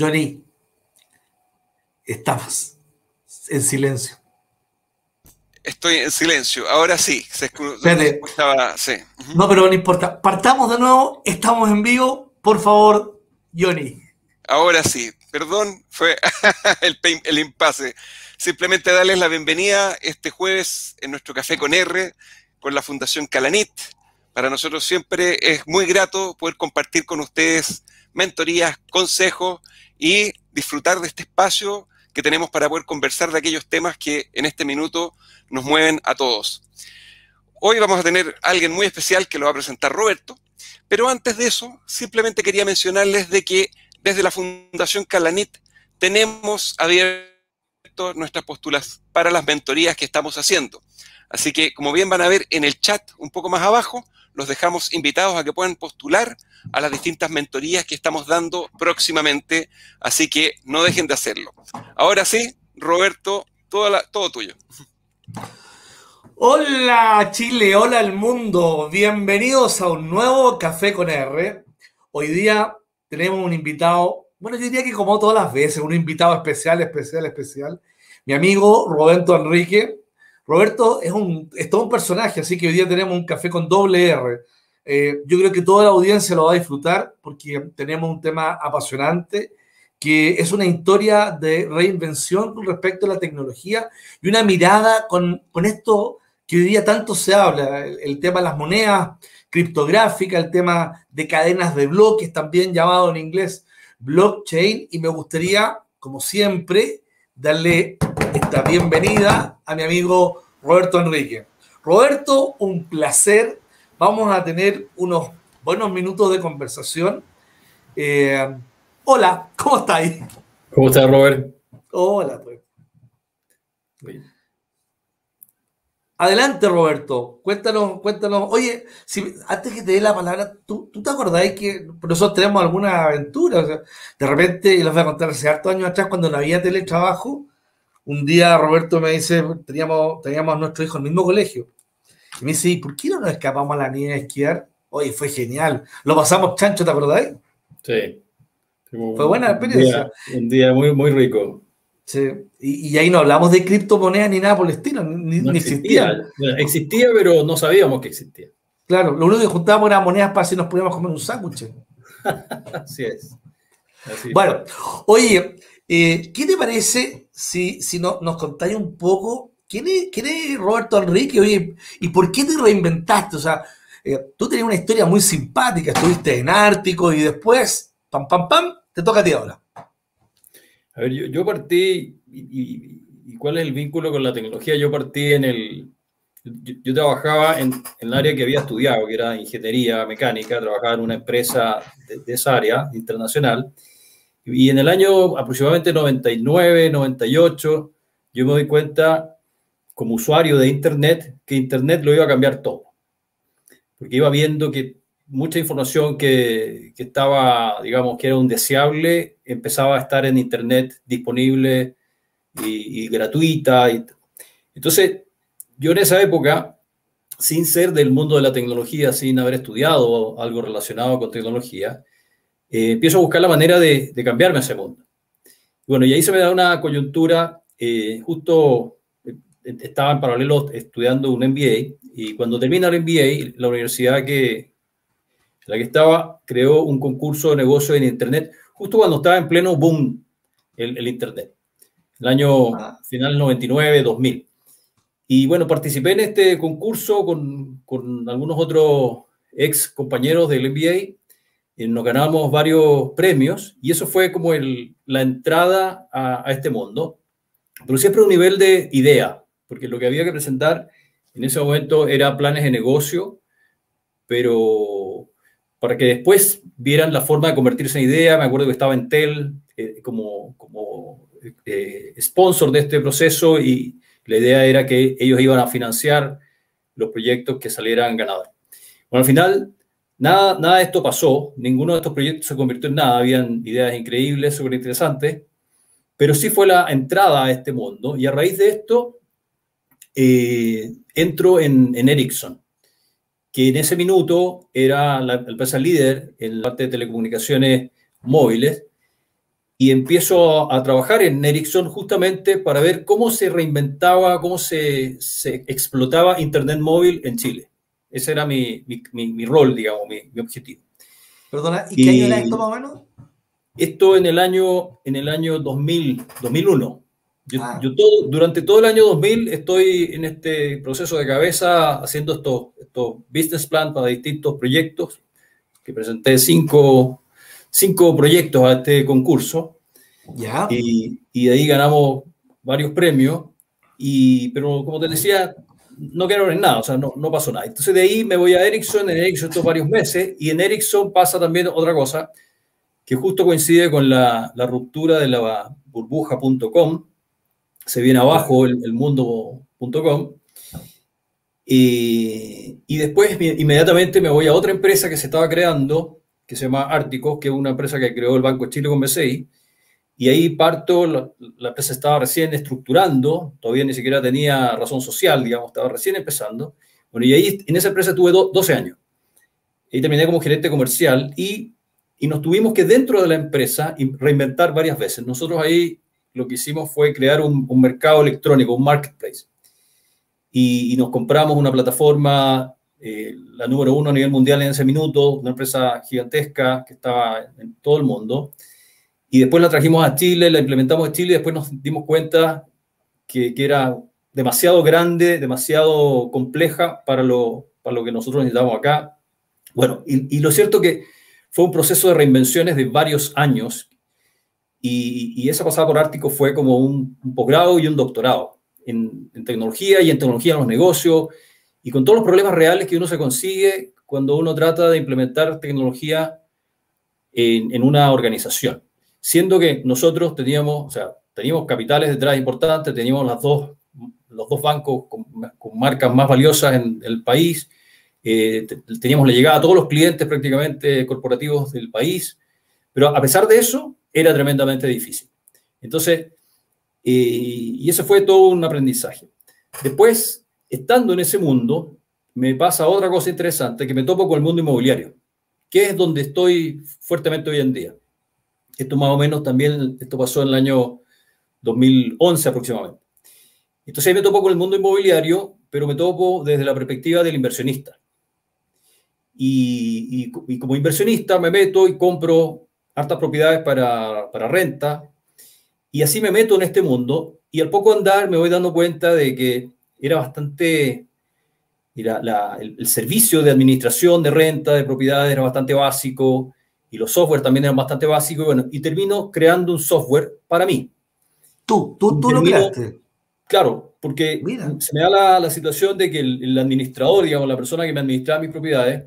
Johnny, estamos en silencio. Estoy en silencio. Ahora sí, se escuchaba. Sí. No, pero no importa. Partamos de nuevo. Estamos en vivo. Por favor, Johnny. Ahora sí. Perdón, fue el, el impasse. Simplemente darles la bienvenida este jueves en nuestro Café con R con la Fundación Calanit. Para nosotros siempre es muy grato poder compartir con ustedes mentorías, consejos y disfrutar de este espacio que tenemos para poder conversar de aquellos temas que en este minuto nos mueven a todos. Hoy vamos a tener a alguien muy especial que lo va a presentar Roberto, pero antes de eso, simplemente quería mencionarles de que desde la Fundación Calanit tenemos abierto nuestras postulas para las mentorías que estamos haciendo. Así que, como bien van a ver en el chat un poco más abajo, los dejamos invitados a que puedan postular a las distintas mentorías que estamos dando próximamente, así que no dejen de hacerlo. Ahora sí, Roberto, todo, todo tuyo. Hola Chile, hola al mundo, bienvenidos a un nuevo Café con R. Hoy día tenemos un invitado, bueno, yo diría que como todas las veces, un invitado especial, especial, especial, mi amigo Roberto Enrique. Roberto es, un, es todo un personaje, así que hoy día tenemos un café con doble R. Eh, yo creo que toda la audiencia lo va a disfrutar porque tenemos un tema apasionante que es una historia de reinvención con respecto a la tecnología y una mirada con, con esto que hoy día tanto se habla, el, tema de las monedas criptográficas, el tema de cadenas de bloques, también llamado en inglés blockchain, y me gustaría, como siempre, darle bienvenida a mi amigo Roberto Enrique. Roberto, un placer. Vamos a tener unos buenos minutos de conversación. Eh, hola, ¿cómo estáis? ¿Cómo estás, Robert? Hola, pues. Adelante, Roberto. Cuéntanos, cuéntanos. Oye, si, antes que te dé la palabra, ¿tú, te acordáis que nosotros tenemos alguna aventura? de repente, y les voy a contar, hace hartos años atrás, cuando no había teletrabajo, un día Roberto me dice, teníamos, teníamos a nuestro hijo en el mismo colegio. Y me dice, ¿por qué no nos escapamos a la niña a esquiar? Oye, fue genial. Lo pasamos chancho, ¿te acordáis? Sí. Fue buena la experiencia. Un día, muy, muy rico. Sí. Y, ahí no hablamos de criptomonedas ni nada por el estilo, ni, existía. Existía, pero no sabíamos que existía. Claro, lo único que juntábamos eran monedas para si nos podíamos comer un sándwich. Así es. bueno, oye, eh, ¿qué te parece si, si no, nos contáis un poco quién es, Roberto Enrique oye, y por qué te reinventaste? O sea, eh, tú tenías una historia muy simpática, estuviste en Ártico y después, pam, pam, pam, te toca a ti ahora. A ver, yo, partí, y, cuál es el vínculo con la tecnología? Yo partí en el, yo, trabajaba en, el área que había estudiado, que era ingeniería mecánica, trabajaba en una empresa de, de esa área internacional, y en el año aproximadamente 99, 98, yo me doy cuenta como usuario de Internet que Internet lo iba a cambiar todo. Porque iba viendo que mucha información que, que estaba, digamos, que era un deseable, empezaba a estar en Internet disponible y, gratuita. Y, entonces, yo en esa época, sin ser del mundo de la tecnología, sin haber estudiado algo relacionado con tecnología, eh, empiezo a buscar la manera de, cambiarme a ese mundo. Bueno, y ahí se me da una coyuntura, eh, justo eh, estaba en paralelo estudiando un MBA y cuando termina el MBA, la universidad que, en la que estaba creó un concurso de negocio en Internet, justo cuando estaba en pleno boom el, Internet, el año ah. final 99, 2000. Y bueno, participé en este concurso con, con algunos otros ex compañeros del MBA eh, nos ganamos varios premios y eso fue como el, la entrada a, este mundo, pero siempre un nivel de idea, porque lo que había que presentar en ese momento era planes de negocio, pero para que después vieran la forma de convertirse en idea, me acuerdo que estaba Entel eh, como, como eh, sponsor de este proceso y la idea era que ellos iban a financiar los proyectos que salieran ganadores. Bueno, al final Nada, nada de esto pasó, ninguno de estos proyectos se convirtió en nada, habían ideas increíbles, súper interesantes, pero sí fue la entrada a este mundo. Y a raíz de esto eh, entro en, en, Ericsson, que en ese minuto era la, empresa líder en la parte de telecomunicaciones móviles. Y empiezo a trabajar en Ericsson justamente para ver cómo se reinventaba, cómo se, se explotaba Internet móvil en Chile. Ese era mi, mi, mi, rol, digamos, mi, objetivo. Perdona, ¿y, qué año era esto más o menos? Esto en el año, en el año 2000, 2001. Yo, ah. yo todo, durante todo el año 2000 estoy en este proceso de cabeza haciendo estos, estos business plan para distintos proyectos, que presenté cinco, cinco proyectos a este concurso. Ya. Y, y, de ahí ganamos varios premios. Y, pero como te decía, no quiero en nada, o sea, no, no, pasó nada. Entonces de ahí me voy a Ericsson, en Ericsson estos varios meses, y en Ericsson pasa también otra cosa, que justo coincide con la, la ruptura de la burbuja.com, se viene abajo el, el mundo.com, y, y después inmediatamente me voy a otra empresa que se estaba creando, que se llama Ártico, que es una empresa que creó el Banco Chile con BCI. Y ahí parto, la, empresa estaba recién estructurando, todavía ni siquiera tenía razón social, digamos, estaba recién empezando. Bueno, y ahí en esa empresa tuve 12 años. Y terminé como gerente comercial y, y nos tuvimos que dentro de la empresa reinventar varias veces. Nosotros ahí lo que hicimos fue crear un, un mercado electrónico, un marketplace. Y, y, nos compramos una plataforma eh, la número uno a nivel mundial en ese minuto, una empresa gigantesca que estaba en todo el mundo. Y después la trajimos a Chile, la implementamos en Chile y después nos dimos cuenta que, que era demasiado grande, demasiado compleja para lo, para lo que nosotros necesitamos acá. Bueno, y, y lo cierto que fue un proceso de reinvenciones de varios años y, y esa pasada por Ártico fue como un, un posgrado y un doctorado en, en, tecnología y en tecnología en los negocios y con todos los problemas reales que uno se consigue cuando uno trata de implementar tecnología en, en una organización. Siendo que nosotros teníamos, o sea, teníamos capitales detrás importantes, teníamos las dos, los dos bancos con, marcas más valiosas en el país, eh, teníamos la llegada a todos los clientes prácticamente corporativos del país, pero a pesar de eso, era tremendamente difícil. Entonces, eh, y eso fue todo un aprendizaje. Después, estando en ese mundo, me pasa otra cosa interesante, que me topo con el mundo inmobiliario, que es donde estoy fuertemente hoy en día. Esto más o menos también, esto pasó en el año 2011 aproximadamente. Entonces ahí me topo con el mundo inmobiliario, pero me topo desde la perspectiva del inversionista. Y, y, y como inversionista me meto y compro hartas propiedades para, para renta, y así me meto en este mundo, y al poco andar me voy dando cuenta de que era bastante, la, el, el, servicio de administración de renta de propiedades era bastante básico y los software también eran bastante básicos y bueno, y termino creando un software para mí. Tú, tú, tú termino, lo creaste. Claro, porque Mira. se me da la, la, situación de que el, el, administrador, digamos, la persona que me administraba mis propiedades,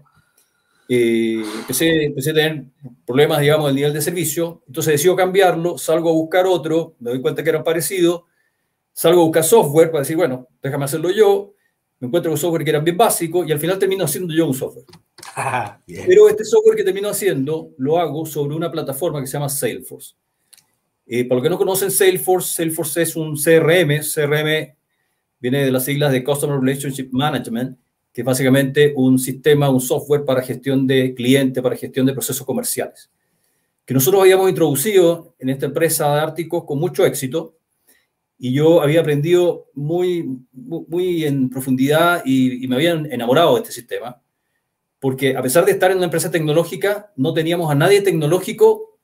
eh, empecé, empecé a tener problemas, digamos, del nivel de servicio, entonces decido cambiarlo, salgo a buscar otro, me doy cuenta que eran parecidos, salgo a buscar software para decir, bueno, déjame hacerlo yo, me encuentro con software que era bien básico y al final termino haciendo yo un software. Ah, Pero este software que termino haciendo lo hago sobre una plataforma que se llama Salesforce. Eh, para los que no conocen Salesforce, Salesforce es un CRM, CRM viene de las siglas de Customer Relationship Management, que es básicamente un sistema, un software para gestión de clientes, para gestión de procesos comerciales, que nosotros habíamos introducido en esta empresa de Ártico con mucho éxito y yo había aprendido muy, muy en profundidad y, me habían enamorado de este sistema, porque a pesar de estar en una empresa tecnológica, no teníamos a nadie tecnológico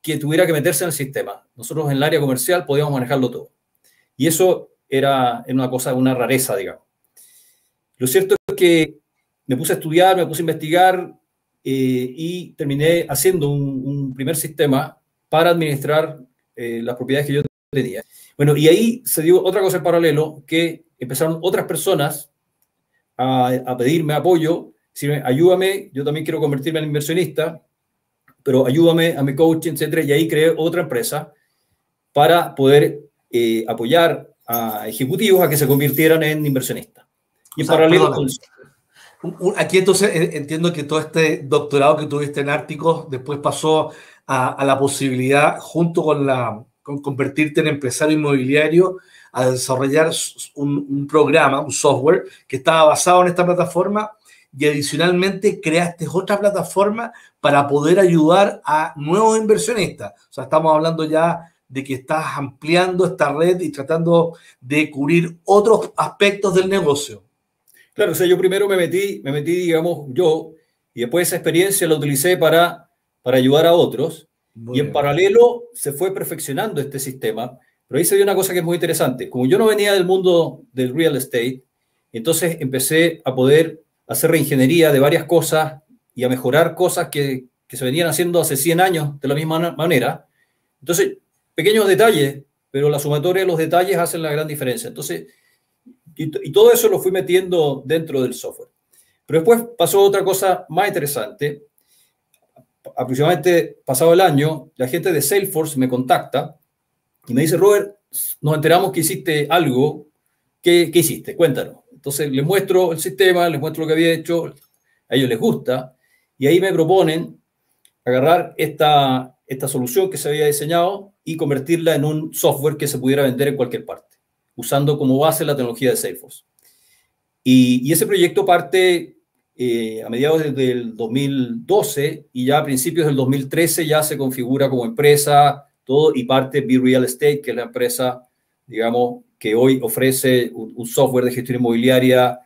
que tuviera que meterse en el sistema. Nosotros en el área comercial podíamos manejarlo todo. Y eso era, era una cosa, una rareza, digamos. Lo cierto es que me puse a estudiar, me puse a investigar eh, y terminé haciendo un, un, primer sistema para administrar eh, las propiedades que yo tenía. Bueno, y ahí se dio otra cosa en paralelo, que empezaron otras personas a, a pedirme apoyo, decirme, ayúdame, yo también quiero convertirme en inversionista, pero ayúdame a mi coaching, etcétera, y ahí creé otra empresa para poder eh, apoyar a ejecutivos a que se convirtieran en inversionistas. Y en sea, paralelo con Aquí entonces entiendo que todo este doctorado que tuviste en Árticos después pasó a, a la posibilidad, junto con la, con convertirte en empresario inmobiliario a desarrollar un, programa, un software que estaba basado en esta plataforma y adicionalmente creaste otra plataforma para poder ayudar a nuevos inversionistas. O sea, estamos hablando ya de que estás ampliando esta red y tratando de cubrir otros aspectos del negocio. Claro, o sea, yo primero me metí, me metí, digamos, yo, y después esa experiencia la utilicé para, para ayudar a otros. Y en paralelo se fue perfeccionando este sistema. Pero ahí se dio una cosa que es muy interesante. Como yo no venía del mundo del real estate, entonces empecé a poder hacer reingeniería de varias cosas y a mejorar cosas que, que se venían haciendo hace 100 años de la misma manera. Entonces, pequeños detalles, pero la sumatoria de los detalles hacen la gran diferencia. Entonces, y, y, todo eso lo fui metiendo dentro del software. Pero después pasó otra cosa más interesante. Aproximadamente pasado el año, la gente de Salesforce me contacta y me dice, Robert, nos enteramos que hiciste algo. ¿Qué, qué hiciste? Cuéntanos. Entonces les muestro el sistema, les muestro lo que había hecho, a ellos les gusta, y ahí me proponen agarrar esta, esta solución que se había diseñado y convertirla en un software que se pudiera vender en cualquier parte, usando como base la tecnología de Salesforce. Y, y ese proyecto parte eh, a mediados del 2012 y ya a principios del 2013 ya se configura como empresa todo y parte Be Real Estate, que es la empresa, digamos, que hoy ofrece un, software de gestión inmobiliaria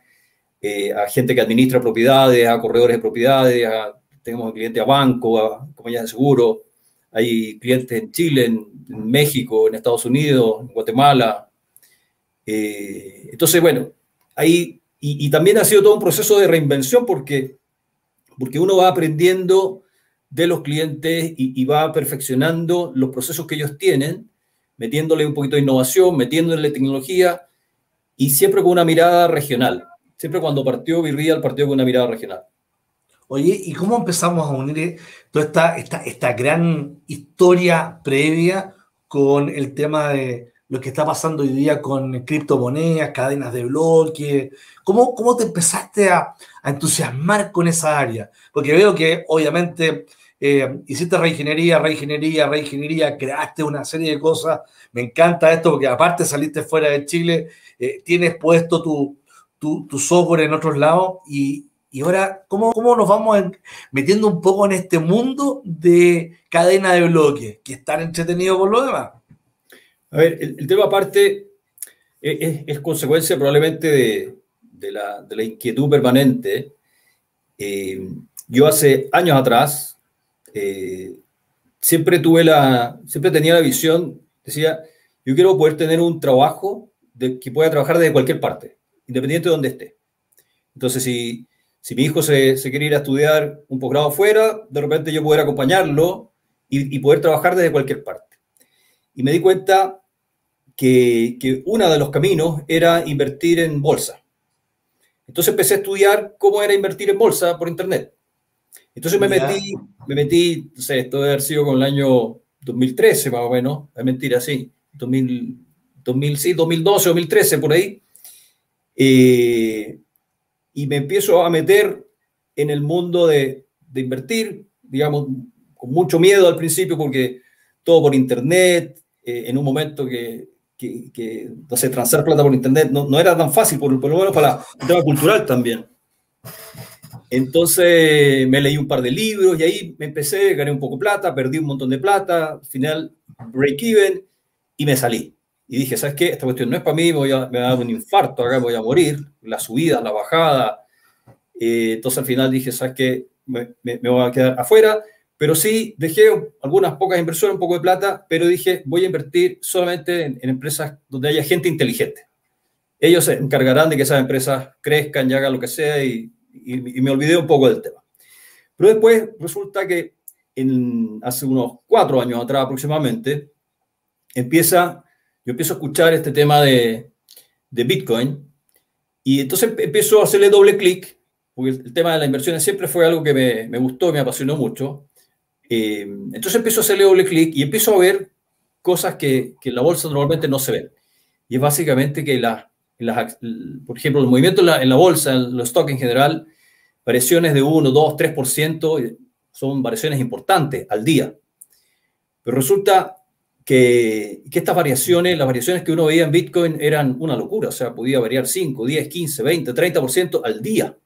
eh, a gente que administra propiedades, a corredores de propiedades, tenemos clientes a banco, a compañías de seguro, hay clientes en Chile, en, México, en Estados Unidos, en Guatemala. Eh, entonces, bueno, ahí, y, también ha sido todo un proceso de reinvención porque, porque uno va aprendiendo de los clientes y, va perfeccionando los procesos que ellos tienen, metiéndole un poquito de innovación, metiéndole tecnología y siempre con una mirada regional. Siempre cuando partió Virreal, partió con una mirada regional. Oye, ¿y cómo empezamos a unir toda esta, esta, esta gran historia previa con el tema de lo que está pasando hoy día con criptomonedas, cadenas de bloque? ¿Cómo, cómo te empezaste a, a entusiasmar con esa área? Porque veo que obviamente eh, hiciste reingeniería, reingeniería, reingeniería, creaste una serie de cosas. Me encanta esto porque aparte saliste fuera de Chile, eh, tienes puesto tu, tu, tu, software en otros lados y, y ahora, ¿cómo, ¿cómo, nos vamos metiendo un poco en este mundo de cadena de bloques, que es tan entretenido por lo demás? A ver, el, tema aparte es, es, consecuencia probablemente de, la, inquietud permanente. Eh, yo hace años atrás, eh, siempre tuve la, siempre tenía la visión, decía, yo quiero poder tener un trabajo que pueda trabajar desde cualquier parte, independiente de donde esté. Entonces, si, si mi hijo se, quiere ir a estudiar un posgrado fuera, de repente yo poder acompañarlo y, y, poder trabajar desde cualquier parte. Y me di cuenta que, que uno de los caminos era invertir en bolsa. Entonces empecé a estudiar cómo era invertir en bolsa por internet. Entonces me metí, me metí, no sé, esto debe haber sido con el año 2013 más o menos, es mentira, sí, 2000, 2000, sí, 2012, 2013, por ahí. Eh, y me empiezo a meter en el mundo de, de, invertir, digamos, con mucho miedo al principio porque todo por internet, eh, en un momento que, que, que, no sé, transar plata por internet no, no era tan fácil, por, por lo menos para el tema cultural también. Entonces me leí un par de libros y ahí me empecé, gané un poco de plata, perdí un montón de plata, al final break even y me salí. Y dije, ¿sabes qué? Esta cuestión no es para mí, me, voy a, me va a dar un infarto, acá voy a morir, la subida, la bajada. Eh, entonces al final dije, ¿sabes qué? Me, me, me, voy a quedar afuera, pero sí dejé algunas pocas inversiones, un poco de plata, pero dije, voy a invertir solamente en, empresas donde haya gente inteligente. Ellos se encargarán de que esas empresas crezcan y hagan lo que sea y, me olvidé un poco del tema. Pero después resulta que en, hace unos cuatro años atrás aproximadamente, empieza, yo empiezo a escuchar este tema de, de Bitcoin y entonces empiezo a hacerle doble clic, porque el, el, tema de las inversiones siempre fue algo que me, me gustó, me apasionó mucho. Eh, entonces empiezo a hacerle doble clic y empiezo a ver cosas que, que, en la bolsa normalmente no se ven. Y es básicamente que la, las, por ejemplo, el movimiento en la, en la, bolsa, en los stocks en general, variaciones de 1, 2, 3% son variaciones importantes al día. Pero resulta que, que, estas variaciones, las variaciones que uno veía en Bitcoin eran una locura, o sea, podía variar 5, 10, 15, 20, 30% al día.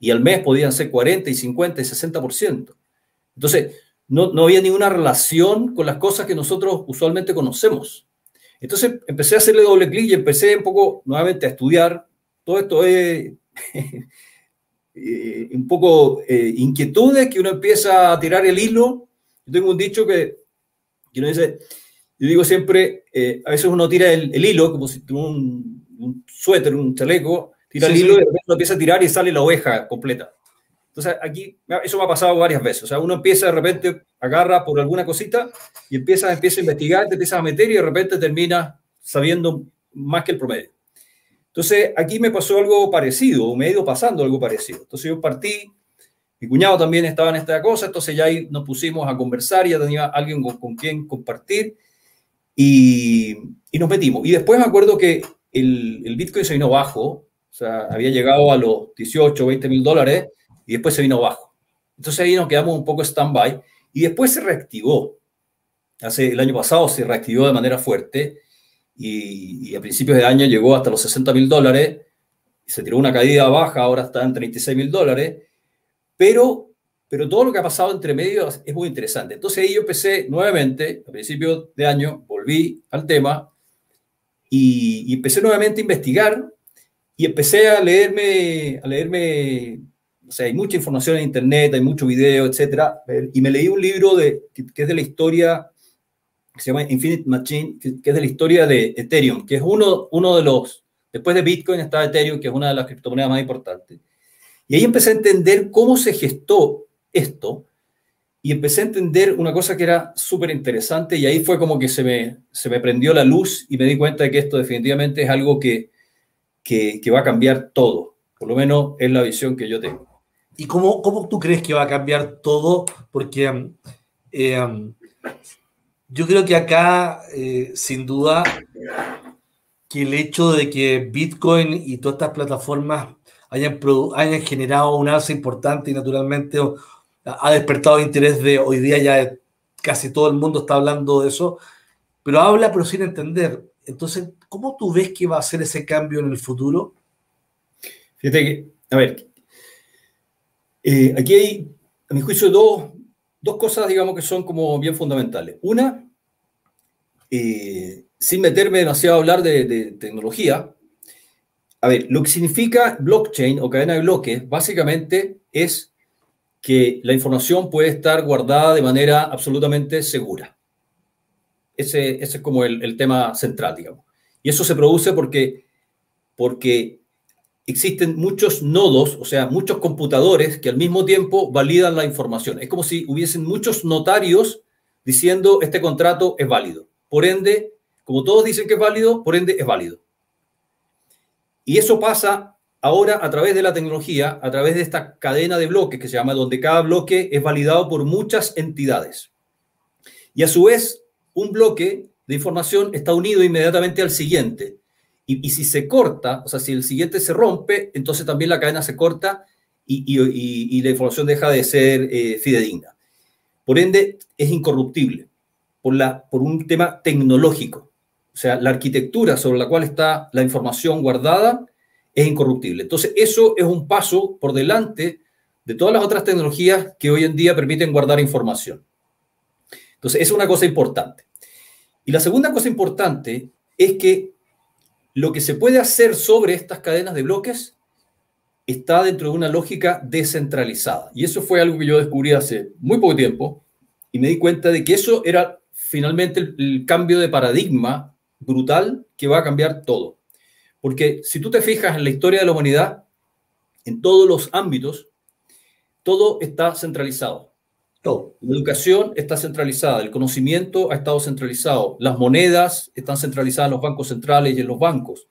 y al mes podían ser 40 y 50 y 60%. Entonces, no, no había ninguna relación con las cosas que nosotros usualmente conocemos. Entonces empecé a hacerle doble clic y empecé un poco nuevamente a estudiar. Todo esto es eh, un poco eh, inquietudes que uno empieza a tirar el hilo. Yo tengo un dicho que, que uno dice, yo digo siempre, eh, a veces uno tira el, hilo como si tuviera un, un, suéter, un chaleco, tira el hilo y de repente uno empieza a tirar y sale la oveja completa. Entonces, aquí, eso me ha pasado varias veces. O sea, uno empieza de repente, agarra por alguna cosita y empieza, empieza a investigar, te empieza a meter y de repente termina sabiendo más que el promedio. Entonces, aquí me pasó algo parecido, o me ha ido pasando algo parecido. Entonces, yo partí, mi cuñado también estaba en esta cosa, entonces ya ahí nos pusimos a conversar, ya tenía alguien con, con quien compartir y, y, nos metimos. Y después me acuerdo que el, el Bitcoin se vino bajo, o sea, había llegado a los 18, 20 mil dólares y después se vino abajo. Entonces ahí nos quedamos un poco stand-by y después se reactivó. Hace el año pasado se reactivó de manera fuerte y, a principios de año llegó hasta los 60 mil dólares, se tiró una caída baja, ahora está en 36 mil dólares, pero, pero todo lo que ha pasado entre medio es muy interesante. Entonces ahí yo empecé nuevamente, a principios de año, volví al tema y, y empecé nuevamente a investigar y empecé a leerme, a leerme o sea, hay mucha información en Internet, hay mucho video, etcétera, y me leí un libro de, que, es de la historia, que se llama Infinite Machine, que, es de la historia de Ethereum, que es uno, uno de los, después de Bitcoin está Ethereum, que es una de las criptomonedas más importantes. Y ahí empecé a entender cómo se gestó esto, y empecé a entender una cosa que era súper interesante, y ahí fue como que se me, se me prendió la luz y me di cuenta de que esto definitivamente es algo que, que, que va a cambiar todo. Por lo menos es la visión que yo tengo. ¿Y cómo, cómo tú crees que va a cambiar todo? Porque eh, yo creo que acá, eh, sin duda, que el hecho de que Bitcoin y todas estas plataformas hayan, hayan generado un alza importante y naturalmente ha despertado interés de hoy día ya casi todo el mundo está hablando de eso, pero habla pero sin entender. Entonces, ¿cómo tú ves que va a ser ese cambio en el futuro? Fíjate que, a ver, eh, aquí hay, a mi juicio, dos, dos, cosas, digamos, que son como bien fundamentales. Una, eh, sin meterme demasiado a hablar de, de, tecnología, a ver, lo que significa blockchain o cadena de bloques, básicamente es que la información puede estar guardada de manera absolutamente segura. Ese, ese es como el, el, tema central, digamos. Y eso se produce porque, porque existen muchos nodos, o sea, muchos computadores que al mismo tiempo validan la información. Es como si hubiesen muchos notarios diciendo este contrato es válido. Por ende, como todos dicen que es válido, por ende es válido. Y eso pasa ahora a través de la tecnología, a través de esta cadena de bloques que se llama, donde cada bloque es validado por muchas entidades. Y a su vez, un bloque de información está unido inmediatamente al siguiente. Y, si se corta, o sea, si el siguiente se rompe, entonces también la cadena se corta y, la información deja de ser eh, fidedigna. Por ende, es incorruptible por, la, por un tema tecnológico. O sea, la arquitectura sobre la cual está la información guardada es incorruptible. Entonces, eso es un paso por delante de todas las otras tecnologías que hoy en día permiten guardar información. Entonces, es una cosa importante. Y la segunda cosa importante es que lo que se puede hacer sobre estas cadenas de bloques está dentro de una lógica descentralizada. Y eso fue algo que yo descubrí hace muy poco tiempo y me di cuenta de que eso era finalmente el, cambio de paradigma brutal que va a cambiar todo. Porque si tú te fijas en la historia de la humanidad, en todos los ámbitos, todo está centralizado. La educación está centralizada, el conocimiento ha estado centralizado, las monedas están centralizadas en los bancos centrales y en los bancos.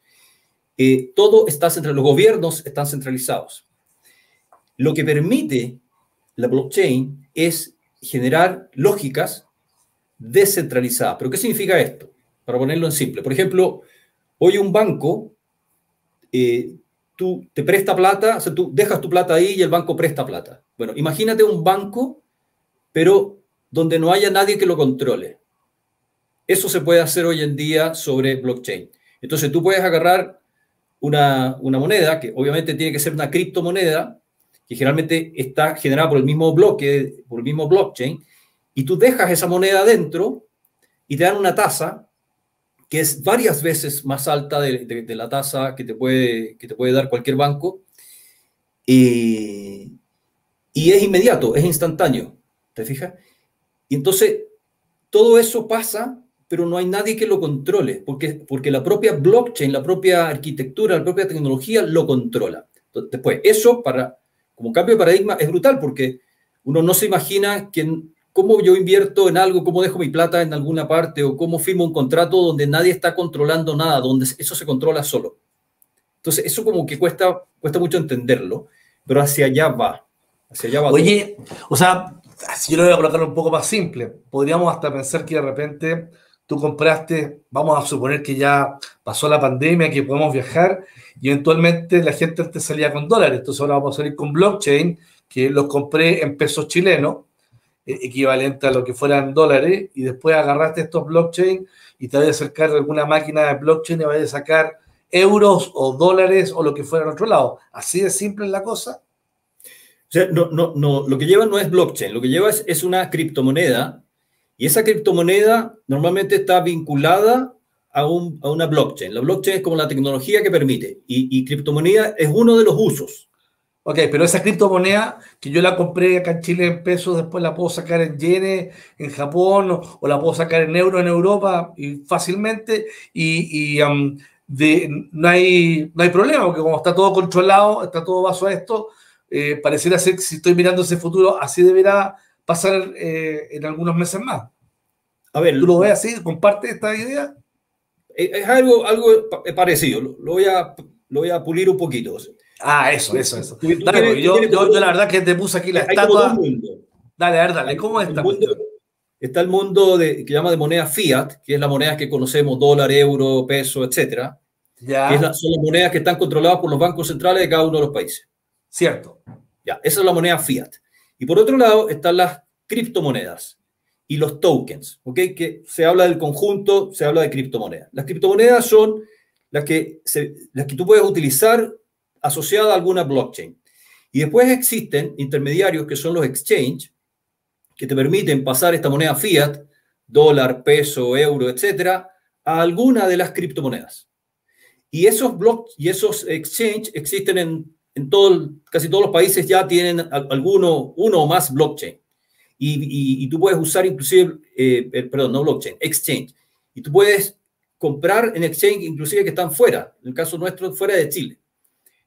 Eh, todo está centralizado, los gobiernos están centralizados. Lo que permite la blockchain es generar lógicas descentralizadas. ¿Pero qué significa esto? Para ponerlo en simple. Por ejemplo, hoy un banco, eh, tú te presta plata, o sea, tú dejas tu plata ahí y el banco presta plata. Bueno, imagínate un banco pero donde no haya nadie que lo controle. Eso se puede hacer hoy en día sobre blockchain. Entonces tú puedes agarrar una, moneda, que obviamente tiene que ser una criptomoneda, que generalmente está generada por el mismo bloque, por el mismo blockchain, y tú dejas esa moneda dentro y te dan una tasa que es varias veces más alta de, la tasa que te, puede, que te puede dar cualquier banco. y es inmediato, es instantáneo, ¿te fijas? Y entonces todo eso pasa, pero no hay nadie que lo controle, porque, porque la propia blockchain, la propia arquitectura, la propia tecnología lo controla. Después, eso para, como cambio de paradigma es brutal, porque uno no se imagina que, cómo yo invierto en algo, cómo dejo mi plata en alguna parte, o cómo firmo un contrato donde nadie está controlando nada, donde eso se controla solo. Entonces, eso como que cuesta, cuesta mucho entenderlo, pero hacia allá va. Hacia allá va Oye, o sea, si yo lo voy a colocar un poco más simple, podríamos hasta pensar que de repente tú compraste, vamos a suponer que ya pasó la pandemia, que podemos viajar y eventualmente la gente te salía con dólares. Entonces ahora vamos a salir con blockchain, que los compré en pesos chilenos, e, equivalente a lo que fueran dólares, y después agarraste estos blockchain y te vas a acercar a alguna máquina de blockchain y vas a sacar euros o dólares o lo que fuera al otro lado. Así de simple es la cosa. No, no, no, lo que lleva no es blockchain, lo que lleva es, una criptomoneda y esa criptomoneda normalmente está vinculada a, un, a, una blockchain. La blockchain es como la tecnología que permite y, criptomoneda es uno de los usos. Ok, pero esa criptomoneda que yo la compré acá en Chile en pesos, después la puedo sacar en yenes en Japón o, la puedo sacar en euros en Europa y fácilmente y, de, no, hay, no hay problema porque como está todo controlado, está todo bajo a esto, eh, pareciera ser que si estoy mirando ese futuro, así deberá pasar eh, en algunos meses más. A ver, ¿tú lo ves así? ¿Comparte esta idea? Es algo, algo parecido, lo, voy a, lo voy a pulir un poquito. Ah, eso, eso, eso. Dale, yo, yo, la verdad que te puse aquí la estatua. Dale, a ver, dale, ¿cómo está? está el mundo de, que llama de moneda fiat, que es la moneda que conocemos, dólar, euro, peso, etcétera. Ya. son las monedas que están controladas por los bancos centrales de cada uno de los países. Cierto. Ya, esa es la moneda fiat. Y por otro lado están las criptomonedas y los tokens, ¿ok? Que se habla del conjunto, se habla de criptomonedas. Las criptomonedas son las que, las que tú puedes utilizar asociadas a alguna blockchain. Y después existen intermediarios que son los exchange, que te permiten pasar esta moneda fiat, dólar, peso, euro, etcétera, a alguna de las criptomonedas. Y esos blocks y esos exchange existen en en todo, casi todos los países ya tienen alguno, uno o más blockchain. Y, tú puedes usar inclusive, eh, perdón, no blockchain, exchange. Y tú puedes comprar en exchange inclusive que están fuera, en el caso nuestro, fuera de Chile.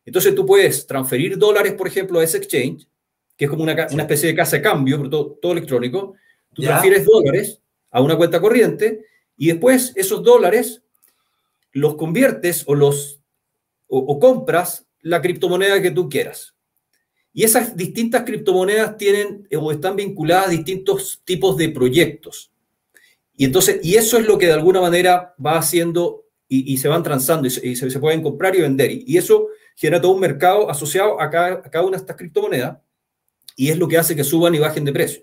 Entonces tú puedes transferir dólares, por ejemplo, a ese exchange, que es como una, una especie de casa de cambio, pero todo, todo electrónico. Tú transfieres dólares a una cuenta corriente y después esos dólares los conviertes o los o compras la criptomoneda que tú quieras. Y esas distintas criptomonedas tienen o están vinculadas a distintos tipos de proyectos. Y entonces, y eso es lo que de alguna manera va haciendo y, se van transando y, se, pueden comprar y vender. Y, eso genera todo un mercado asociado a cada, a cada una de estas criptomonedas y es lo que hace que suban y bajen de precio.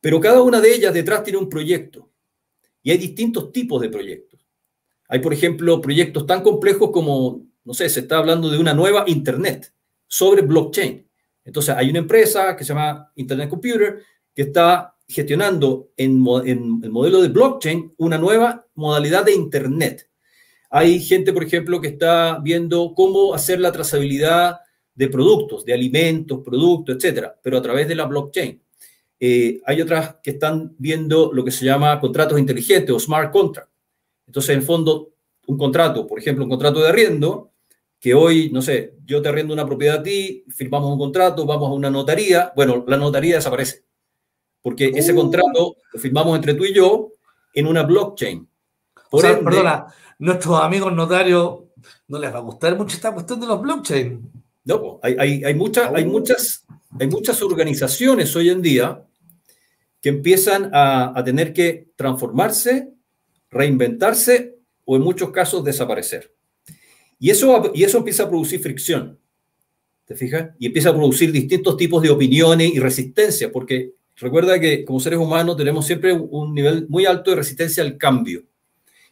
Pero cada una de ellas detrás tiene un proyecto y hay distintos tipos de proyectos. Hay, por ejemplo, proyectos tan complejos como no sé, se está hablando de una nueva Internet sobre blockchain. Entonces, hay una empresa que se llama Internet Computer que está gestionando en, el modelo de blockchain una nueva modalidad de Internet. Hay gente, por ejemplo, que está viendo cómo hacer la trazabilidad de productos, de alimentos, productos, etcétera, pero a través de la blockchain. Eh, hay otras que están viendo lo que se llama contratos inteligentes o smart contract. Entonces, en fondo, un contrato, por ejemplo, un contrato de arriendo, que hoy, no sé, yo te arriendo una propiedad a ti, firmamos un contrato, vamos a una notaría, bueno, la notaría desaparece, porque ese uh. contrato lo firmamos entre tú y yo en una blockchain. Por o perdona, nuestros amigos notarios no les va a gustar mucho esta cuestión de los blockchain. No, hay, hay, hay, muchas, hay, uh. muchas, hay muchas organizaciones hoy en día que empiezan a, a tener que transformarse, reinventarse o en muchos casos desaparecer. Y eso, y eso empieza a producir fricción, ¿te fijas? Y empieza a producir distintos tipos de opiniones y resistencia, porque recuerda que como seres humanos tenemos siempre un nivel muy alto de resistencia al cambio.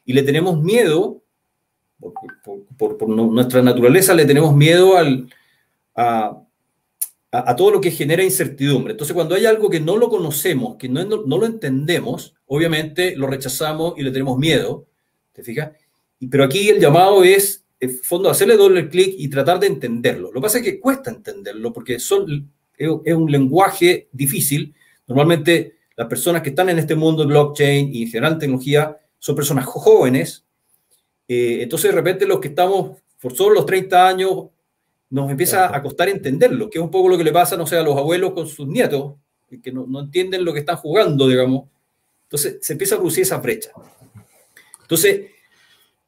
Y le tenemos miedo, por, nuestra naturaleza, le tenemos miedo al, a, a, todo lo que genera incertidumbre. Entonces, cuando hay algo que no lo conocemos, que no, no, lo entendemos, obviamente lo rechazamos y le tenemos miedo, ¿te fijas? Pero aquí el llamado es, en fondo, hacerle doble clic y tratar de entenderlo. Lo que pasa es que cuesta entenderlo porque son, es, un lenguaje difícil. Normalmente las personas que están en este mundo de blockchain y en general tecnología son personas jóvenes. Eh, entonces, de repente, los que estamos por solo los 30 años nos empieza a costar entenderlo, que es un poco lo que le pasa, no sé, a los abuelos con sus nietos, que no, no entienden lo que están jugando, digamos. Entonces se empieza a producir esa brecha. Entonces,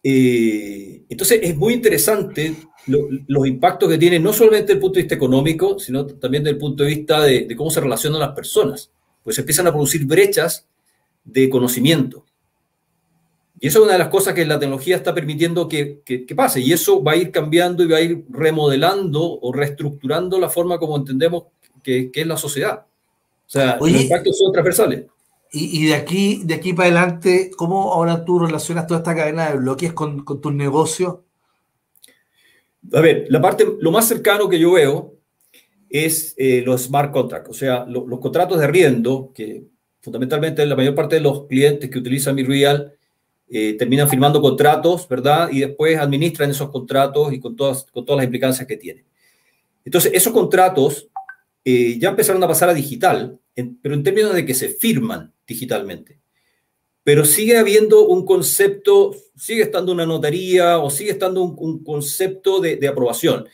eh, entonces es muy interesante los impactos que tiene, no solamente desde el punto de vista económico, sino también desde el punto de vista de, de cómo se relacionan las personas. Pues se empiezan a producir brechas de conocimiento. Y eso es una de las cosas que la tecnología está permitiendo que, pase. Y eso va a ir cambiando y va a ir remodelando o reestructurando la forma como entendemos que, es la sociedad. O sea, los impactos son transversales. Y, de, aquí, de aquí para adelante, ¿cómo ahora tú relacionas toda esta cadena de bloques con, con tus negocios? A ver, la parte, lo más cercano que yo veo es eh, los smart contracts, o sea, los contratos de arriendo, que fundamentalmente la mayor parte de los clientes que utilizan mi Real eh, terminan firmando contratos, ¿verdad? Y después administran esos contratos y con todas, con todas las implicancias que tienen. Entonces, esos contratos eh, ya empezaron a pasar a digital, pero en términos de que se firman digitalmente. Pero sigue habiendo un concepto, sigue estando una notaría o sigue estando un, concepto de, aprobación.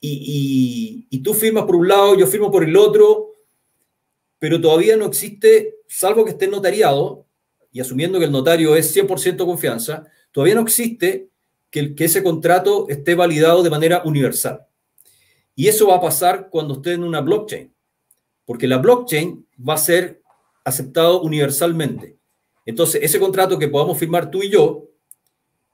Y, y, tú firmas por un lado, yo firmo por el otro, pero todavía no existe, salvo que esté notariado, y asumiendo que el notario es 100% confianza, todavía no existe que, que ese contrato esté validado de manera universal. Y eso va a pasar cuando esté en una blockchain, porque la blockchain va a ser aceptado universalmente. Entonces, ese contrato que podamos firmar tú y yo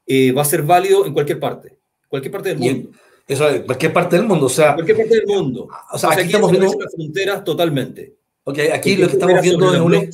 eh, va a ser válido en cualquier parte, cualquier parte del mundo. Eso en cualquier parte del mundo, o sea. Cualquier parte del mundo. O sea, aquí, estamos viendo las fronteras totalmente. Ok, aquí lo que estamos viendo es un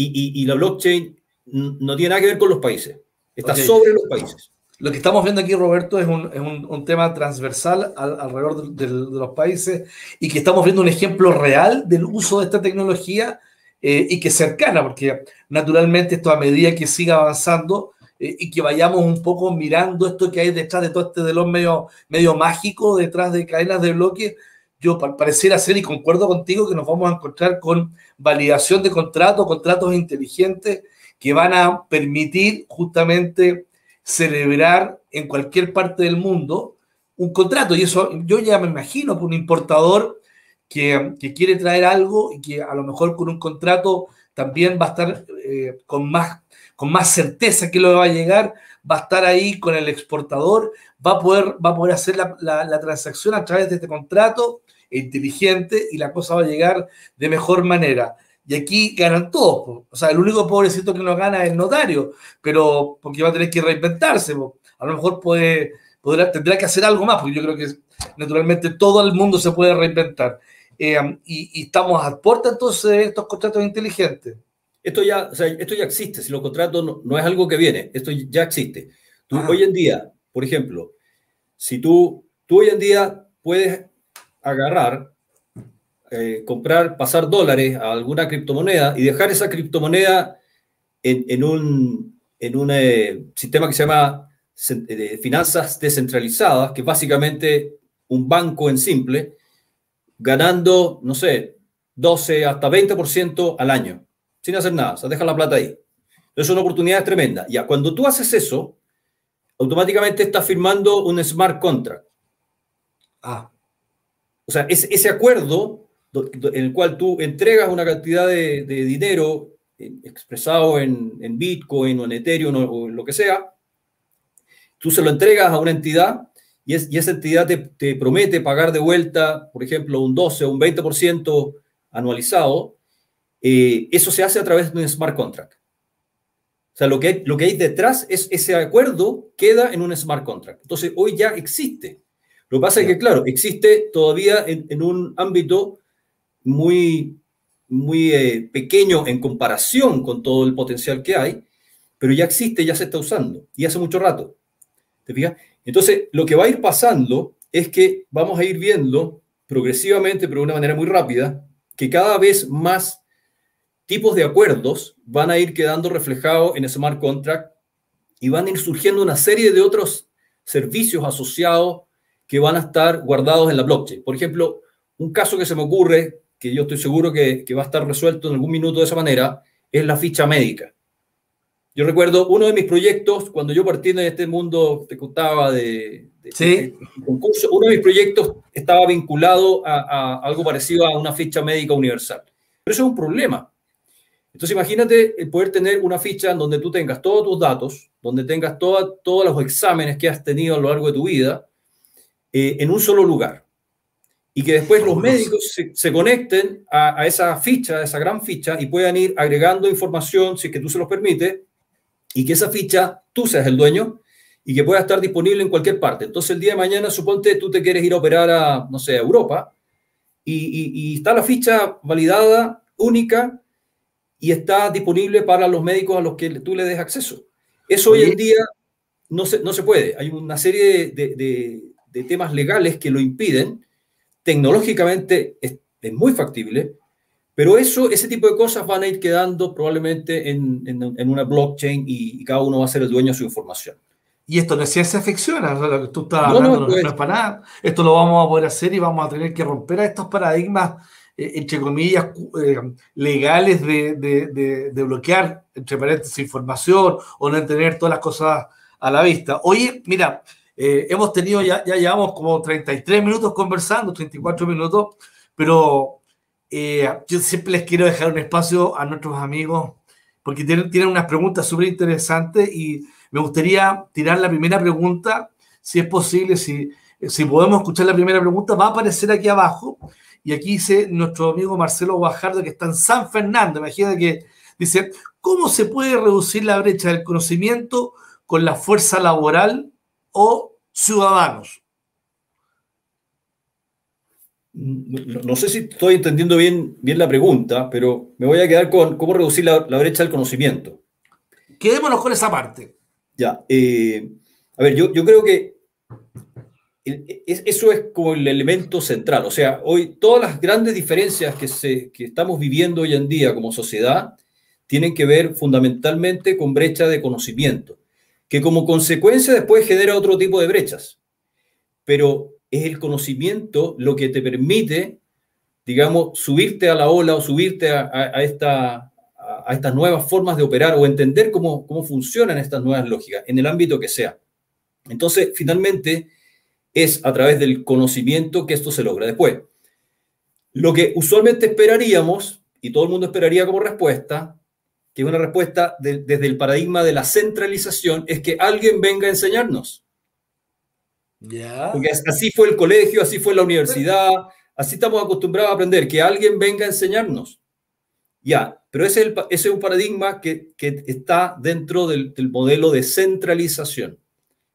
y, la blockchain no tiene nada que ver con los países, está sobre los países. Lo que estamos viendo aquí, Roberto, es un, es un, tema transversal alrededor de, los países y que estamos viendo un ejemplo real del uso de esta tecnología eh, y que cercana, porque naturalmente esto a medida que siga avanzando eh, y que vayamos un poco mirando esto que hay detrás de todo este delón medio, medio mágico, detrás de cadenas de bloques, yo pareciera ser y concuerdo contigo que nos vamos a encontrar con validación de contratos, contratos inteligentes que van a permitir justamente celebrar en cualquier parte del mundo un contrato. Y eso yo ya me imagino que un importador que, quiere traer algo y que a lo mejor con un contrato también va a estar eh, con, más, con más certeza que lo va a llegar, va a estar ahí con el exportador, va a poder, va a poder hacer la, la transacción a través de este contrato inteligente y la cosa va a llegar de mejor manera. Y aquí ganan todos. O sea, el único pobrecito que no gana es el notario, pero porque va a tener que reinventarse. A lo mejor puede, podrá, tendrá que hacer algo más, porque yo creo que naturalmente todo el mundo se puede reinventar. Eh, y, estamos a puerta entonces de estos contratos inteligentes. Esto ya, o sea, esto ya existe. Si los contratos no, es algo que viene, esto ya existe. Tú, hoy en día, por ejemplo, si tú, tú hoy en día puedes agarrar, eh, comprar, pasar dólares a alguna criptomoneda y dejar esa criptomoneda en, un, en un eh, sistema que se llama de finanzas descentralizadas, que es básicamente un banco en simple, ganando, no sé, 12 hasta 20% al año, sin hacer nada, o sea, deja la plata ahí. Es una oportunidad tremenda. Ya, cuando tú haces eso, automáticamente estás firmando un smart contract. Ah. O sea, ese acuerdo en el cual tú entregas una cantidad de, dinero eh, expresado en, Bitcoin o en Ethereum o, lo que sea, tú se lo entregas a una entidad y, esa entidad te, promete pagar de vuelta, por ejemplo, un 12 o un 20% anualizado. Eh, eso se hace a través de un smart contract. O sea, lo que, lo que hay detrás es ese acuerdo queda en un smart contract. Entonces, hoy ya existe. Lo que pasa es que, claro, existe todavía en, un ámbito muy, muy eh, pequeño en comparación con todo el potencial que hay, pero ya existe, ya se está usando, y hace mucho rato. ¿Te fijas? Entonces, lo que va a ir pasando es que vamos a ir viendo progresivamente, pero de una manera muy rápida, que cada vez más tipos de acuerdos van a ir quedando reflejados en smart contract y van a ir surgiendo una serie de otros servicios asociados que van a estar guardados en la blockchain. Por ejemplo, un caso que se me ocurre, que yo estoy seguro que, que va a estar resuelto en algún minuto de esa manera, es la ficha médica. Yo recuerdo uno de mis proyectos, cuando yo partí en este mundo, te contaba de, sí. concurso, uno de mis proyectos estaba vinculado a, a, algo parecido a una ficha médica universal. Pero eso es un problema. Entonces imagínate el poder tener una ficha en donde tú tengas todos tus datos, donde tengas toda, todos los exámenes que has tenido a lo largo de tu vida eh, en un solo lugar. Y que después los médicos se, se conecten a, a, esa ficha, a esa gran ficha, y puedan ir agregando información, si es que tú se los permites, y que esa ficha tú seas el dueño y que pueda estar disponible en cualquier parte. Entonces el día de mañana, suponte tú te quieres ir a operar a, no sé, a Europa y, y, y está la ficha validada, única, y está disponible para los médicos a los que tú le des acceso. Eso hoy en día no se, no se puede. Hay una serie de, de, de temas legales que lo impiden. Tecnológicamente es, es muy factible, pero eso, ese tipo de cosas van a ir quedando probablemente en, en, en una blockchain y, y, cada uno va a ser el dueño de su información. Y esto no es ciencia ficción, lo que tú estás no, hablando no, no, no es para nada. Esto lo vamos a poder hacer y vamos a tener que romper a estos paradigmas, eh, entre comillas, eh, legales de, de, de, de, bloquear, entre paréntesis, información o no tener todas las cosas a la vista. Oye, mira, eh, hemos tenido, ya, ya llevamos como 33 minutos conversando, 34 minutos, pero eh, yo siempre les quiero dejar un espacio a nuestros amigos porque tienen, unas preguntas súper interesantes y me gustaría tirar la primera pregunta, si es posible, si, si podemos escuchar la primera pregunta, va a aparecer aquí abajo. Y aquí dice nuestro amigo Marcelo Guajardo, que está en San Fernando. Imagina que dice, ¿cómo se puede reducir la brecha del conocimiento con la fuerza laboral o ciudadanos? No, sé si estoy entendiendo bien, bien la pregunta, pero me voy a quedar con cómo reducir la, la brecha del conocimiento. Quedémonos con esa parte. Ya, eh, a ver, yo, yo creo que eso es como el elemento central. O sea, hoy todas las grandes diferencias que, se, que estamos viviendo hoy en día como sociedad tienen que ver fundamentalmente con brecha de conocimiento, que como consecuencia después genera otro tipo de brechas. Pero es el conocimiento lo que te permite, digamos, subirte a la ola o subirte a, a, a esta, a, estas nuevas formas de operar o entender cómo, cómo funcionan estas nuevas lógicas, en el ámbito que sea. Entonces, finalmente, es a través del conocimiento que esto se logra. Después, lo que usualmente esperaríamos, y todo el mundo esperaría como respuesta, que es una respuesta de, desde el paradigma de la centralización, es que alguien venga a enseñarnos. Porque así fue el colegio, así fue la universidad, así estamos acostumbrados a aprender, que alguien venga a enseñarnos. Ya, pero ese es, el, ese es un paradigma que, que está dentro del, del, modelo de centralización.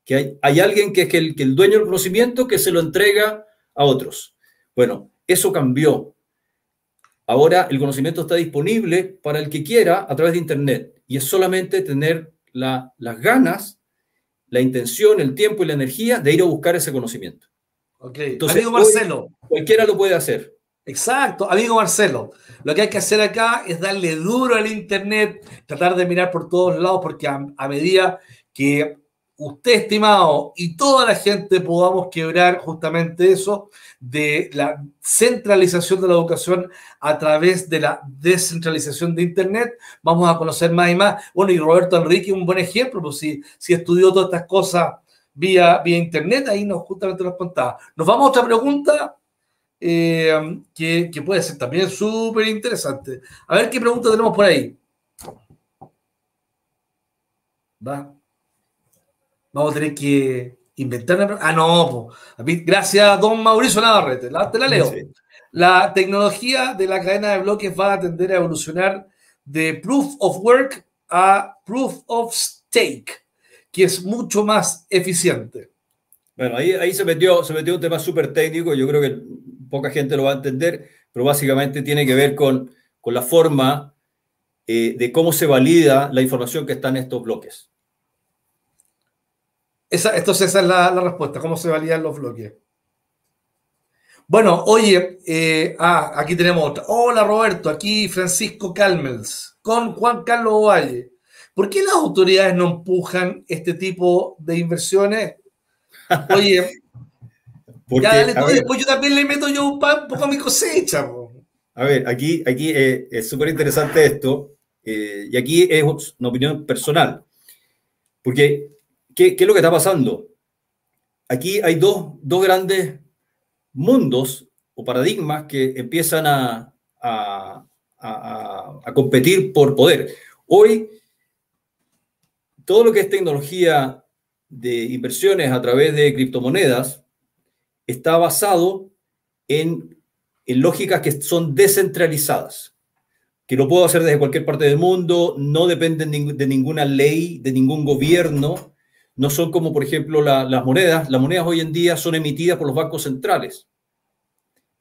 Que hay, hay alguien que es el, que el dueño del conocimiento que se lo entrega a otros. Bueno, eso cambió. Ahora el conocimiento está disponible para el que quiera a través de Internet y es solamente tener la, las ganas la intención, el tiempo y la energía de ir a buscar ese conocimiento. Ok, Entonces, amigo Marcelo. Cualquiera lo puede hacer. Exacto, amigo Marcelo. Lo que hay que hacer acá es darle duro al Internet, tratar de mirar por todos lados, porque a, a medida que usted, estimado, y toda la gente podamos quebrar justamente eso de la centralización de la educación a través de la descentralización de Internet, vamos a conocer más y más. Bueno, y Roberto Enrique, un buen ejemplo, pues si, si estudió todas estas cosas vía, vía Internet, ahí nos justamente nos contaba. Nos vamos a otra pregunta eh, que, que puede ser también súper interesante. A ver qué pregunta tenemos por ahí. Va. Vamos a tener que inventar una... Ah, no. Gracias, don Mauricio Navarrete. La, te la leo. Sí. La tecnología de la cadena de bloques va a tender a evolucionar de Proof of Work a Proof of Stake, que es mucho más eficiente. Bueno, ahí, ahí se, metió, se metió un tema súper técnico, yo creo que poca gente lo va a entender, pero básicamente tiene que ver con, con la forma eh, de cómo se valida la información que está en estos bloques. Esa, entonces esa es la, la, respuesta, cómo se validan los bloques. Bueno, oye, eh, ah, aquí tenemos otra. Hola Roberto, aquí Francisco Calmels con Juan Carlos Valle. ¿Por qué las autoridades no empujan este tipo de inversiones? Oye, ya dale tú, después yo también le meto yo un, poco a mi cosecha. A ver, aquí, aquí eh, es súper interesante esto, eh, y aquí es una opinión personal, porque ¿qué, ¿qué, es lo que está pasando? Aquí hay dos, dos grandes mundos o paradigmas que empiezan a, a, a, a, competir por poder. Hoy, todo lo que es tecnología de inversiones a través de criptomonedas está basado en, en lógicas que son descentralizadas, que lo puedo hacer desde cualquier parte del mundo, no dependen de ninguna ley, de ningún gobierno, no son como, por ejemplo, las monedas. Las monedas hoy en día son emitidas por los bancos centrales.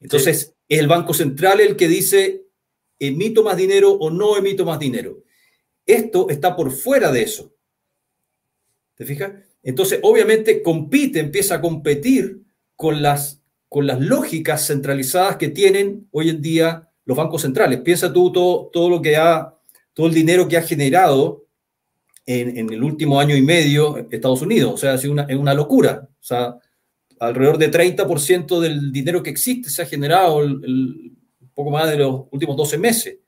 Entonces, es el Banco Central el que dice, emito más dinero o no emito más dinero. Esto está por fuera de eso. ¿Te fijas? Entonces, obviamente, compite, empieza a competir con las, con las lógicas centralizadas que tienen hoy en día los bancos centrales. Piensa tú todo, todo lo que ha, todo el dinero que ha generado en, el último año y medio Estados Unidos. O sea, es una, una locura. O sea, alrededor de 30% del dinero que existe se ha generado un poco más de los últimos 12 meses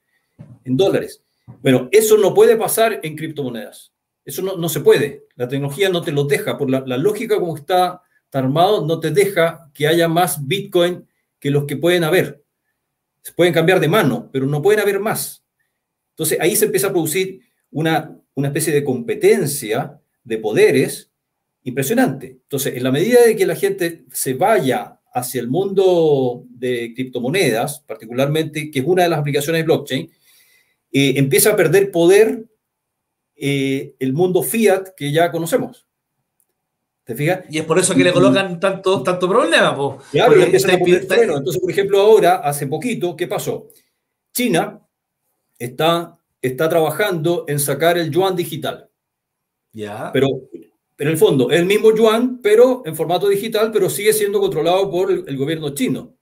en dólares. Bueno, eso no puede pasar en criptomonedas. Eso no, no se puede. La tecnología no te lo deja. Por la, la lógica como está, está, armado, no te deja que haya más Bitcoin que los que pueden haber. Se pueden cambiar de mano, pero no pueden haber más. Entonces ahí se empieza a producir una, una especie de competencia de poderes impresionante. Entonces, en la medida de que la gente se vaya hacia el mundo de criptomonedas, particularmente, que es una de las aplicaciones de blockchain, eh, empieza a perder poder eh, el mundo fiat que ya conocemos. ¿Te fijas? Y es por eso que le colocan tanto, tanto problema. Claro, Entonces, por ejemplo, ahora, hace poquito, ¿qué pasó? China está está trabajando en sacar el yuan digital. Ya. Pero, en el fondo, el mismo yuan, pero en formato digital, pero sigue siendo controlado por el, gobierno chino.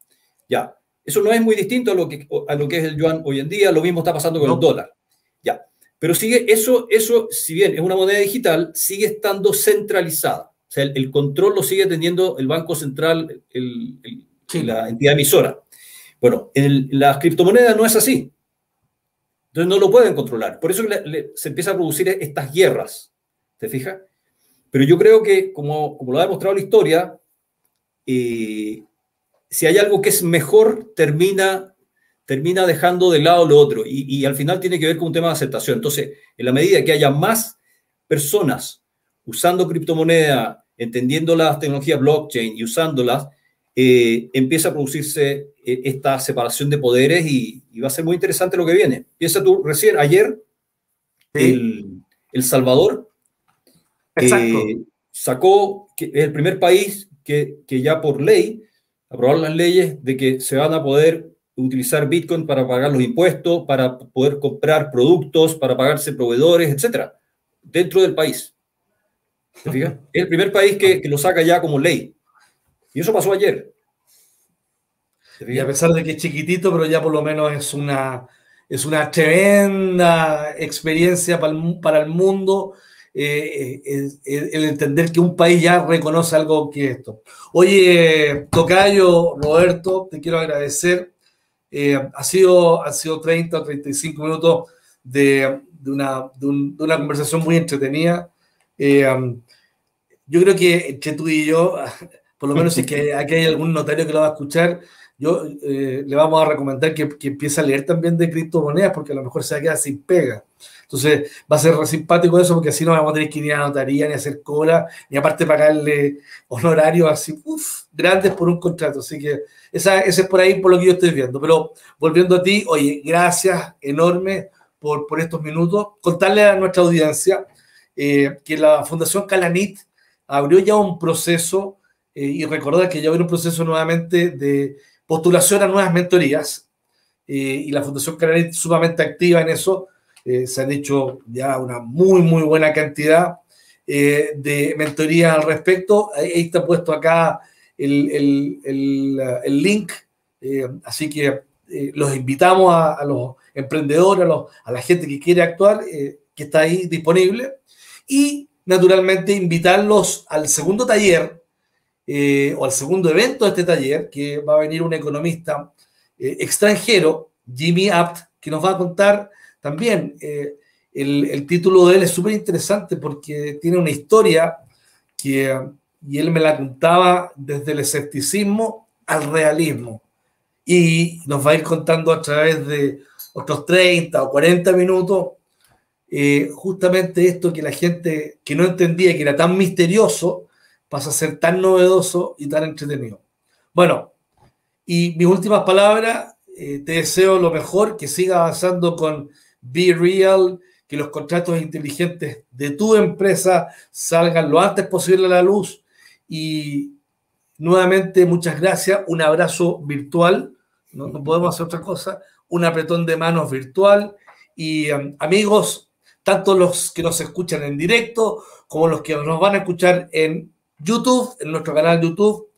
Ya. Eso no es muy distinto a lo, que, a lo que es el yuan hoy en día. Lo mismo está pasando con el dólar. Ya. Pero sigue, eso, eso, si bien es una moneda digital, sigue estando centralizada. O sea, el, control lo sigue teniendo el Banco Central, el, la entidad emisora. Bueno, en las criptomonedas no es así. Entonces no lo pueden controlar. Por eso se empieza a producir estas guerras. ¿Te fijas? Pero yo creo que, como, como lo ha demostrado la historia, eh, si hay algo que es mejor, termina, termina dejando de lado lo otro. Y, y, al final tiene que ver con un tema de aceptación. Entonces, en la medida que haya más personas usando criptomoneda, entendiendo las tecnologías blockchain y usándolas, eh, empieza a producirse eh, esta separación de poderes y, va a ser muy interesante lo que viene. Piensa tú, recién, ayer, el, Salvador eh, sacó, que es el primer país que, ya por ley aprobaron las leyes de que se van a poder utilizar Bitcoin para pagar los impuestos, para poder comprar productos, para pagarse proveedores, etcétera, dentro del país. ¿Te fijas? Es el primer país que, que lo saca ya como ley. Y eso pasó ayer. Y a pesar de que es chiquitito, pero ya por lo menos es una, es una tremenda experiencia para el, para el mundo eh, eh, el, entender que un país ya reconoce algo que esto. Oye, Tocayo, Roberto, te quiero agradecer. Eh, ha, sido, ha sido 30 o 35 minutos de, de, una, de, una, conversación muy entretenida. yo creo que entre tú y yo por lo menos si que aquí hay algún notario que lo va a escuchar, yo eh, le vamos a recomendar que, que, empiece a leer también de criptomonedas porque a lo mejor se va a quedar sin pega. Entonces va a ser re simpático eso porque así no vamos a tener que ir a la notaría ni hacer cola, ni aparte pagarle honorarios así, uff, grandes por un contrato. Así que esa, ese es por ahí por lo que yo estoy viendo. Pero volviendo a ti, oye, gracias enorme por, por estos minutos. Contarle a nuestra audiencia eh, que la Fundación Calanit abrió ya un proceso eh, y recordar que ya habrá un proceso nuevamente de postulación a nuevas mentorías eh, y la Fundación Canarias sumamente activa en eso. Eh, se han hecho ya una muy, muy buena cantidad de mentorías al respecto. Ahí está puesto acá el, link, eh, así que los invitamos a, los emprendedores, a, la gente que quiere actuar, que está ahí disponible, y naturalmente invitarlos al segundo taller o al segundo evento de este taller, que va a venir un economista extranjero, Jimmy Apt, que nos va a contar también el, título de él es súper interesante porque tiene una historia que, y él me la contaba desde el escepticismo al realismo. Y nos va a ir contando a través de otros 30 o 40 minutos eh, justamente esto que la gente que no entendía que era tan misterioso pasa a ser tan novedoso y tan entretenido. Bueno, y mis últimas palabras, eh, te deseo lo mejor, que siga avanzando con Be Real, que los contratos inteligentes de tu empresa salgan lo antes posible a la luz. Y nuevamente, muchas gracias. Un abrazo virtual. No, podemos hacer otra cosa. Un apretón de manos virtual. Y um, amigos, tanto los que nos escuchan en directo como los que nos van a escuchar en YouTube, en nuestro canal YouTube,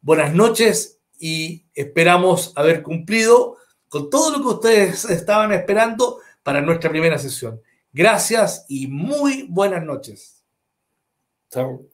buenas noches y esperamos haber cumplido con todo lo que ustedes estaban esperando para nuestra primera sesión. Gracias y muy buenas noches. Chao.